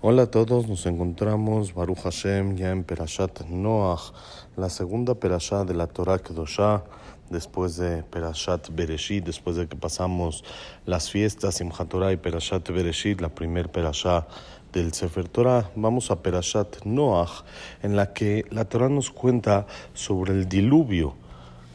Hola a todos, nos encontramos Baruch Hashem ya en Perashat Noach, la segunda Perashat de la Torah Kedoshá, después de Perashat Bereshit, después de que pasamos las fiestas Simchat Torah y Perashat Bereshit, la primer Perashat del Sefer Torah, vamos a Perashat Noach, en la que la Torah nos cuenta sobre el diluvio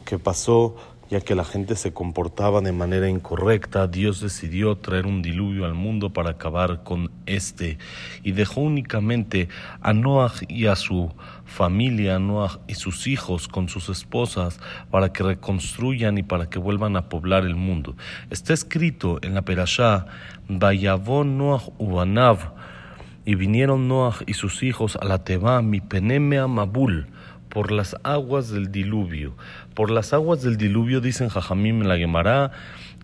que pasó ya que la gente se comportaba de manera incorrecta, Dios decidió traer un diluvio al mundo para acabar con este y dejó únicamente a Noah y a su familia, a Noah y sus hijos con sus esposas para que reconstruyan y para que vuelvan a poblar el mundo. Está escrito en la Perashá, Vayavon Noah Ubanav, y vinieron Noah y sus hijos a la Teba, mi penemea Mabul, por las aguas del diluvio. Por las aguas del diluvio, dicen Jajamim en la Gemara,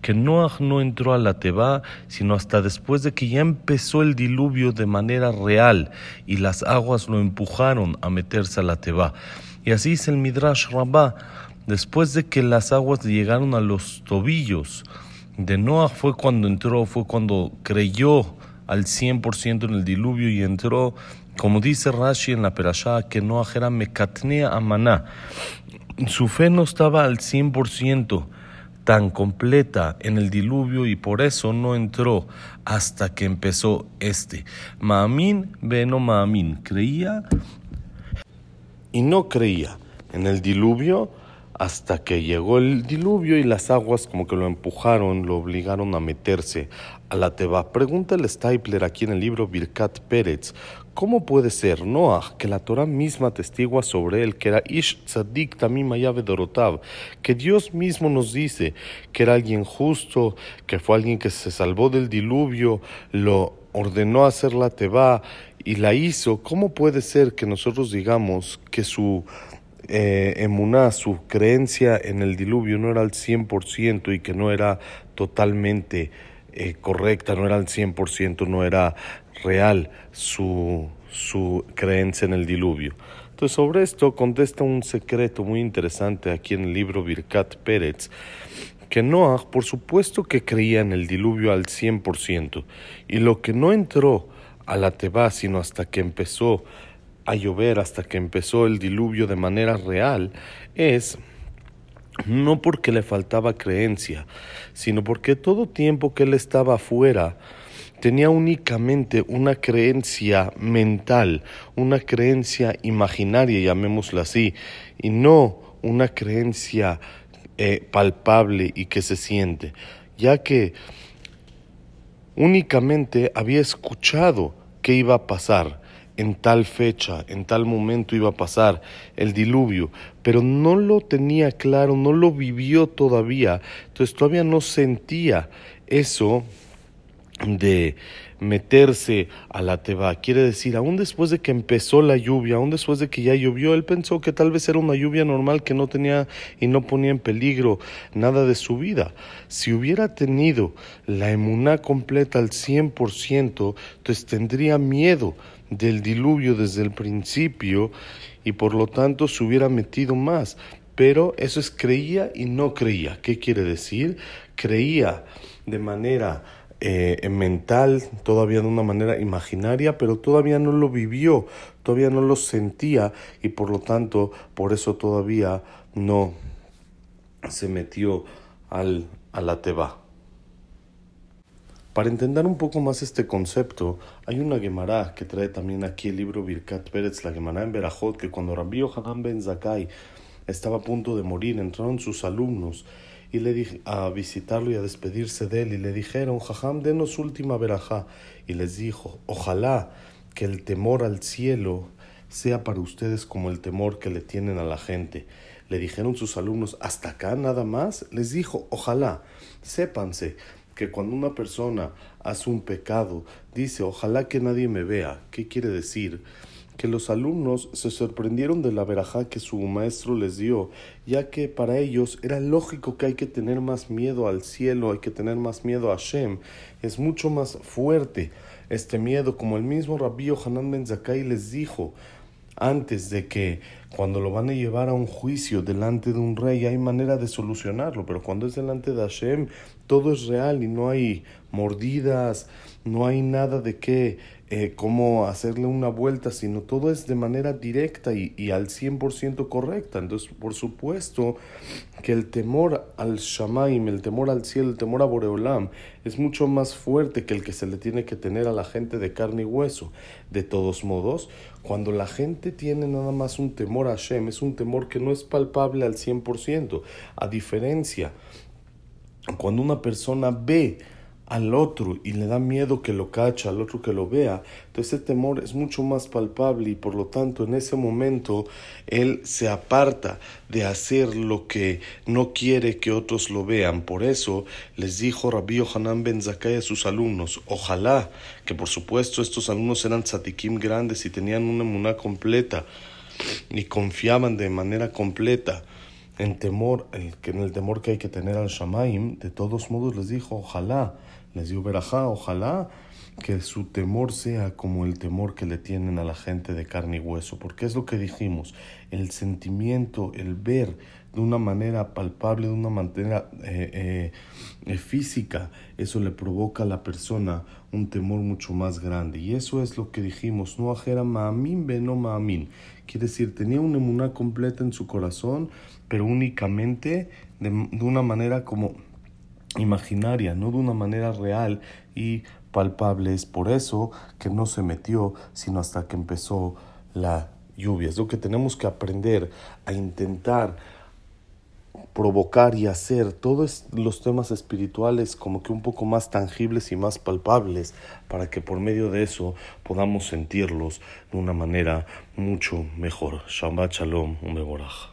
que Noah no entró a la Teba, sino hasta después de que ya empezó el diluvio de manera real y las aguas lo empujaron a meterse a la Teba. Y así dice el Midrash Rabbah, después de que las aguas llegaron a los tobillos de Noah fue cuando entró, fue cuando creyó al 100% en el diluvio y entró como dice Rashi en la Perashá, que Noah era mekatnea amaná. Su fe no estaba al 100% tan completa en el diluvio y por eso no entró hasta que empezó este. Maamin veno Maamin. Creía y no creía en el diluvio hasta que llegó el diluvio y las aguas como que lo empujaron, lo obligaron a meterse a la Teba. Pregunta el Stapler aquí en el libro Birkat Pérez, ¿cómo puede ser Noah, que la Torah misma testigua sobre él, que era Ish Tzadik Tamim Dorotav, que Dios mismo nos dice que era alguien justo, que fue alguien que se salvó del diluvio, lo ordenó hacer la Teba y la hizo, ¿cómo puede ser que nosotros digamos que su eh, emuná, su creencia en el diluvio no era al 100% y que no era totalmente eh, correcta, no era al 100%, no era real su, su creencia en el diluvio. Entonces sobre esto contesta un secreto muy interesante aquí en el libro Birkat Pérez, que Noah por supuesto que creía en el diluvio al 100%, y lo que no entró a la Teba sino hasta que empezó a llover hasta que empezó el diluvio de manera real es no porque le faltaba creencia, sino porque todo tiempo que él estaba afuera tenía únicamente una creencia mental, una creencia imaginaria, llamémosla así, y no una creencia eh, palpable y que se siente, ya que únicamente había escuchado que iba a pasar, en tal fecha, en tal momento iba a pasar el diluvio, pero no lo tenía claro, no lo vivió todavía, entonces todavía no sentía eso de meterse a la teba. Quiere decir, aún después de que empezó la lluvia, aún después de que ya llovió, él pensó que tal vez era una lluvia normal que no tenía y no ponía en peligro nada de su vida. Si hubiera tenido la emuná completa al 100%, entonces tendría miedo del diluvio desde el principio y por lo tanto se hubiera metido más. Pero eso es creía y no creía. ¿Qué quiere decir? Creía de manera eh, mental, todavía de una manera imaginaria, pero todavía no lo vivió, todavía no lo sentía y por lo tanto por eso todavía no se metió al, a la teba. Para entender un poco más este concepto, hay una Gemara que trae también aquí el libro Birkat Pérez, la Gemara en Berajot, que cuando Rabbi Yohanan ben Zakai estaba a punto de morir, entraron sus alumnos y le a visitarlo y a despedirse de él y le dijeron, Jajam, denos última verajá. Y les dijo, ojalá que el temor al cielo sea para ustedes como el temor que le tienen a la gente. Le dijeron sus alumnos, hasta acá nada más. Les dijo, ojalá, sépanse que cuando una persona hace un pecado, dice, ojalá que nadie me vea. ¿Qué quiere decir? Que los alumnos se sorprendieron de la verajá que su maestro les dio, ya que para ellos era lógico que hay que tener más miedo al cielo, hay que tener más miedo a Shem. Es mucho más fuerte este miedo, como el mismo Rabbi Hanan Ben Zakai les dijo antes de que Cuando lo van a llevar a un juicio delante de un rey, hay manera de solucionarlo, pero cuando es delante de Hashem, todo es real y no hay mordidas, no hay nada de qué, eh, cómo hacerle una vuelta, sino todo es de manera directa y, y al 100% correcta. Entonces, por supuesto que el temor al Shamaim, el temor al cielo, el temor a Boreolam, es mucho más fuerte que el que se le tiene que tener a la gente de carne y hueso. De todos modos, cuando la gente tiene nada más un temor a Hashem, es un temor que no es palpable al 100%. A diferencia, cuando una persona ve al otro y le da miedo que lo cacha, al otro que lo vea, entonces ese temor es mucho más palpable y por lo tanto en ese momento él se aparta de hacer lo que no quiere que otros lo vean. Por eso les dijo Rabbi Hanan Ben Zakkai a sus alumnos, ojalá que por supuesto estos alumnos eran tzatikim grandes y tenían una emuná completa y confiaban de manera completa en temor, en el temor que hay que tener al Shamaim, de todos modos les dijo, ojalá les dio verajá, ojalá que su temor sea como el temor que le tienen a la gente de carne y hueso, porque es lo que dijimos, el sentimiento, el ver de una manera palpable, de una manera eh, eh, física, eso le provoca a la persona un temor mucho más grande. Y eso es lo que dijimos, no ajera ma'amin no ma'amin. Quiere decir, tenía una emuná completa en su corazón, pero únicamente de, de una manera como imaginaria, no de una manera real y palpable. Es por eso que no se metió, sino hasta que empezó la lluvia. Es lo que tenemos que aprender a intentar provocar y hacer todos los temas espirituales como que un poco más tangibles y más palpables para que por medio de eso podamos sentirlos de una manera mucho mejor. Shabbat Shalom, un